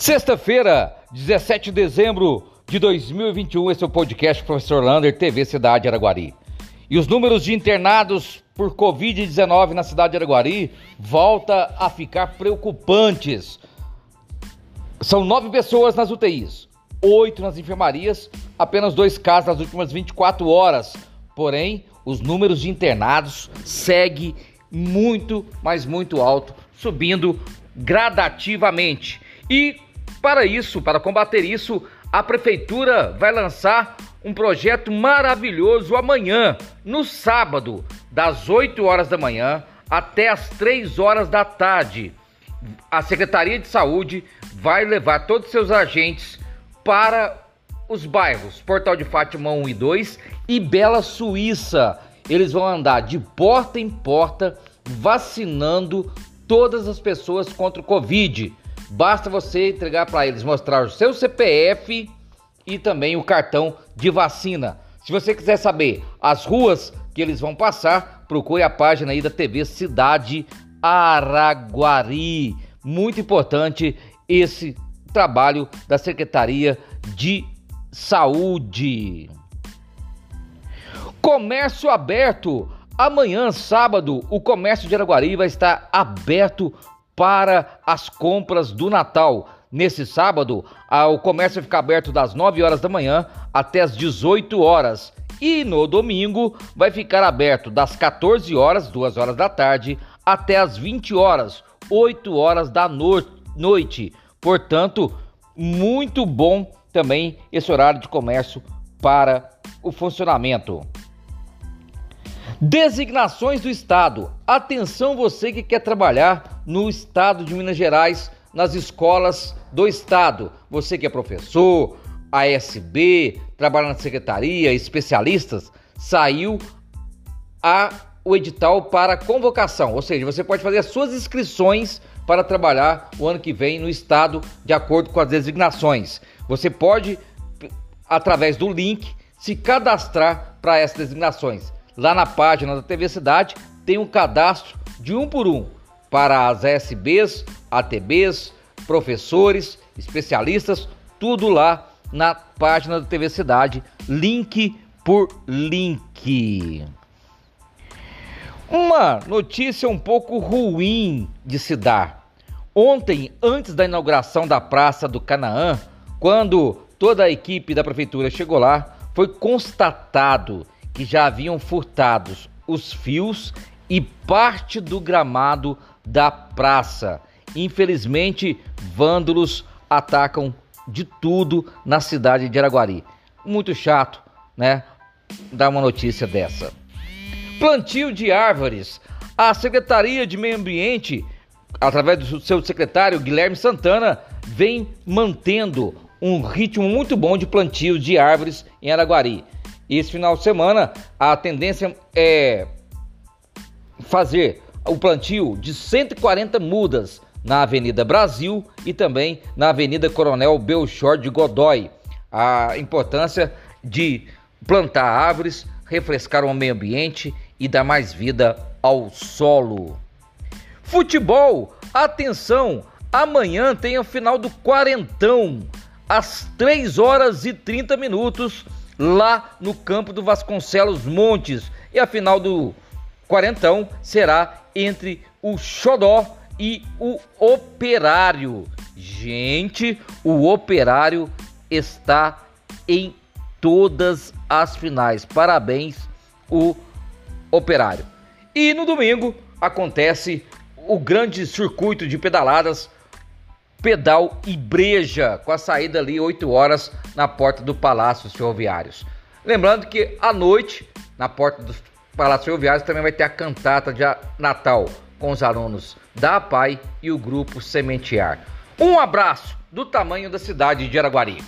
Sexta-feira, 17 de dezembro de 2021, esse é o podcast Professor Lander, TV Cidade Araguari. E os números de internados por Covid-19 na cidade de Araguari volta a ficar preocupantes. São nove pessoas nas UTIs, oito nas enfermarias, apenas dois casos nas últimas 24 horas. Porém, os números de internados seguem muito, mas muito alto, subindo gradativamente. E para isso, para combater isso, a prefeitura vai lançar um projeto maravilhoso amanhã, no sábado, das 8 horas da manhã até as 3 horas da tarde. A Secretaria de Saúde vai levar todos os seus agentes para os bairros Portal de Fátima 1 e 2 e Bela Suíça. Eles vão andar de porta em porta vacinando todas as pessoas contra o Covid. Basta você entregar para eles, mostrar o seu CPF e também o cartão de vacina. Se você quiser saber as ruas que eles vão passar, procure a página aí da TV Cidade Araguari. Muito importante esse trabalho da Secretaria de Saúde. Comércio aberto. Amanhã, sábado, o comércio de Araguari vai estar aberto para as compras do Natal. Nesse sábado, o comércio vai ficar aberto das 9 horas da manhã até as 18 horas. E no domingo vai ficar aberto das 14 horas, 2 horas da tarde, até as 20 horas, 8 horas da no noite. Portanto, muito bom também esse horário de comércio para o funcionamento. Designações do Estado. Atenção você que quer trabalhar no Estado de Minas Gerais, nas escolas do Estado. Você que é professor, ASB, trabalha na secretaria, especialistas, saiu a, o edital para convocação. Ou seja, você pode fazer as suas inscrições para trabalhar o ano que vem no Estado de acordo com as designações. Você pode, através do link, se cadastrar para essas designações. Lá na página da TV Cidade tem um cadastro de um por um para as SBs, ATBs, professores, especialistas, tudo lá na página da TV Cidade, link por link. Uma notícia um pouco ruim de se dar. Ontem, antes da inauguração da Praça do Canaã, quando toda a equipe da prefeitura chegou lá, foi constatado que já haviam furtados os fios e parte do gramado da praça. Infelizmente, vândalos atacam de tudo na cidade de Araguari. Muito chato, né? Dar uma notícia dessa. Plantio de árvores. A Secretaria de Meio Ambiente, através do seu secretário Guilherme Santana, vem mantendo um ritmo muito bom de plantio de árvores em Araguari. Esse final de semana, a tendência é fazer o plantio de 140 mudas na Avenida Brasil e também na Avenida Coronel Belchor de Godoy. A importância de plantar árvores, refrescar o meio ambiente e dar mais vida ao solo. Futebol, atenção! Amanhã tem a final do Quarentão, às 3 horas e 30 minutos lá no campo do Vasconcelos Montes. E a final do Quarentão será entre o Xodó e o Operário. Gente, o Operário está em todas as finais. Parabéns, o Operário. E no domingo acontece o grande circuito de pedaladas Pedal e Breja, com a saída ali 8 horas na porta do Palácio Ferroviários. Lembrando que à noite, na porta dos Palácios Ferroviários, também vai ter a cantata de Natal com os alunos da APAI e o grupo Sementear. Um abraço do tamanho da cidade de Araguari.